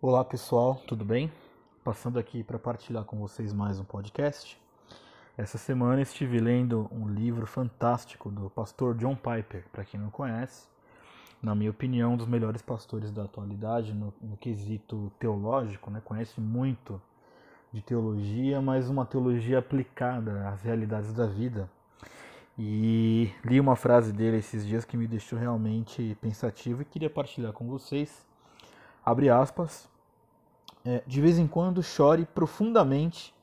Olá pessoal, tudo bem? Passando aqui para partilhar com vocês mais um podcast. Essa semana estive lendo um livro fantástico do pastor John Piper, para quem não conhece, na minha opinião, um dos melhores pastores da atualidade no, no quesito teológico, né? conhece muito de teologia, mas uma teologia aplicada às realidades da vida. E li uma frase dele esses dias que me deixou realmente pensativo e queria partilhar com vocês. Abre aspas. É, de vez em quando chore profundamente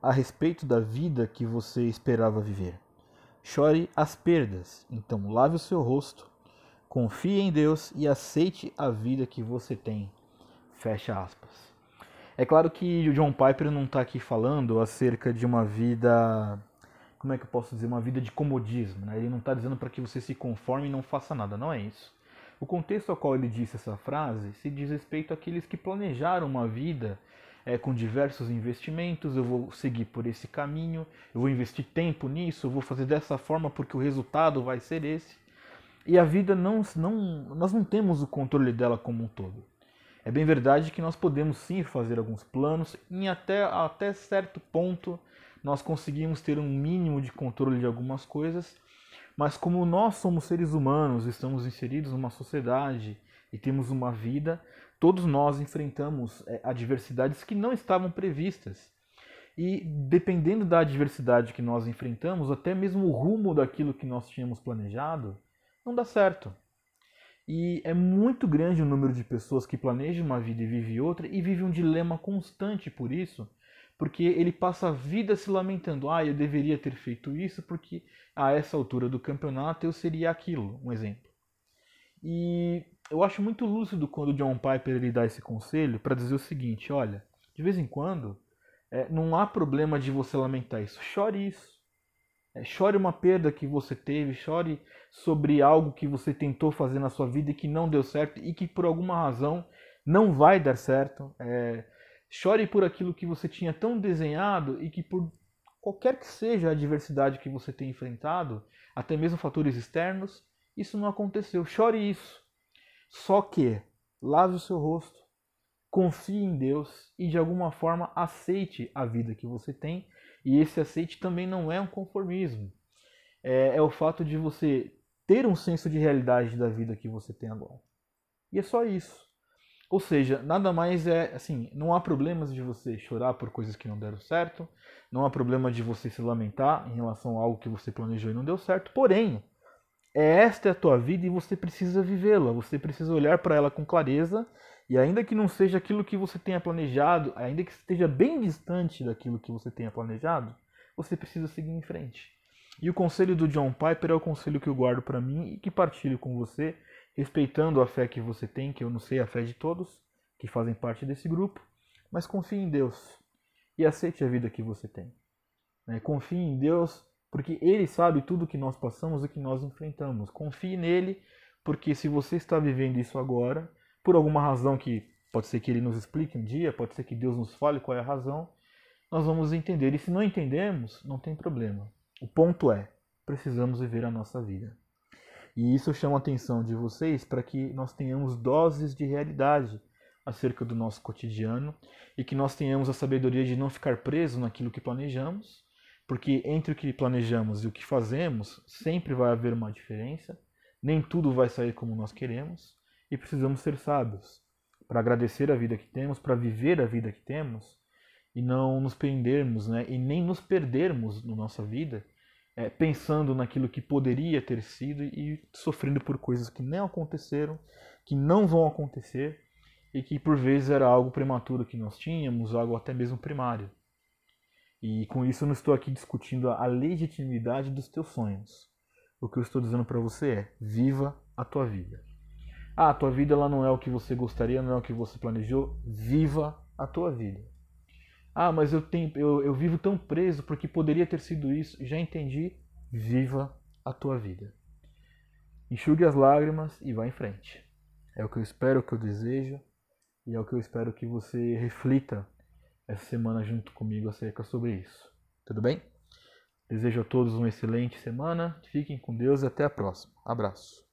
a respeito da vida que você esperava viver. Chore as perdas, então lave o seu rosto, confie em Deus e aceite a vida que você tem. Fecha aspas. É claro que o John Piper não está aqui falando acerca de uma vida, como é que eu posso dizer, uma vida de comodismo. Né? Ele não está dizendo para que você se conforme e não faça nada, não é isso. O contexto ao qual ele disse essa frase se diz respeito àqueles que planejaram uma vida é, com diversos investimentos, eu vou seguir por esse caminho, eu vou investir tempo nisso, eu vou fazer dessa forma porque o resultado vai ser esse. E a vida não, não nós não temos o controle dela como um todo. É bem verdade que nós podemos sim fazer alguns planos e até, até certo ponto nós conseguimos ter um mínimo de controle de algumas coisas, mas como nós somos seres humanos, estamos inseridos numa sociedade e temos uma vida, todos nós enfrentamos é, adversidades que não estavam previstas. E dependendo da adversidade que nós enfrentamos, até mesmo o rumo daquilo que nós tínhamos planejado, não dá certo. E é muito grande o número de pessoas que planejam uma vida e vivem outra e vive um dilema constante por isso, porque ele passa a vida se lamentando: ah, eu deveria ter feito isso porque a essa altura do campeonato eu seria aquilo, um exemplo. E eu acho muito lúcido quando o John Piper ele dá esse conselho para dizer o seguinte: olha, de vez em quando é, não há problema de você lamentar isso, chore isso. É, chore uma perda que você teve, chore sobre algo que você tentou fazer na sua vida e que não deu certo e que por alguma razão não vai dar certo. É, chore por aquilo que você tinha tão desenhado e que por qualquer que seja a adversidade que você tenha enfrentado, até mesmo fatores externos, isso não aconteceu. Chore isso. Só que lave o seu rosto, confie em Deus e de alguma forma aceite a vida que você tem e esse aceite também não é um conformismo. É, é o fato de você ter um senso de realidade da vida que você tem agora. E é só isso. Ou seja, nada mais é assim, não há problemas de você chorar por coisas que não deram certo, não há problema de você se lamentar em relação a algo que você planejou e não deu certo, porém, é esta a tua vida e você precisa vivê-la, você precisa olhar para ela com clareza e ainda que não seja aquilo que você tenha planejado, ainda que esteja bem distante daquilo que você tenha planejado, você precisa seguir em frente. E o conselho do John Piper é o conselho que eu guardo para mim e que partilho com você, respeitando a fé que você tem, que eu não sei a fé de todos que fazem parte desse grupo, mas confie em Deus e aceite a vida que você tem. Né? Confie em Deus porque Ele sabe tudo que nós passamos e que nós enfrentamos. Confie nele, porque se você está vivendo isso agora, por alguma razão que pode ser que ele nos explique um dia, pode ser que Deus nos fale qual é a razão, nós vamos entender. E se não entendemos, não tem problema. O ponto é, precisamos viver a nossa vida. E isso chama a atenção de vocês para que nós tenhamos doses de realidade acerca do nosso cotidiano e que nós tenhamos a sabedoria de não ficar preso naquilo que planejamos, porque entre o que planejamos e o que fazemos sempre vai haver uma diferença, nem tudo vai sair como nós queremos e precisamos ser sábios para agradecer a vida que temos, para viver a vida que temos e não nos prendermos, né? E nem nos perdermos na nossa vida, é, pensando naquilo que poderia ter sido e sofrendo por coisas que nem aconteceram, que não vão acontecer e que por vezes era algo prematuro que nós tínhamos, algo até mesmo primário. E com isso eu não estou aqui discutindo a legitimidade dos teus sonhos. O que eu estou dizendo para você é: viva a tua vida. Ah, a tua vida ela não é o que você gostaria, não é o que você planejou. Viva a tua vida. Ah, mas eu, tenho, eu, eu vivo tão preso porque poderia ter sido isso. Já entendi. Viva a tua vida. Enxugue as lágrimas e vá em frente. É o que eu espero, o que eu desejo e é o que eu espero que você reflita essa semana junto comigo acerca sobre isso. Tudo bem? Desejo a todos uma excelente semana. Fiquem com Deus e até a próxima. Abraço.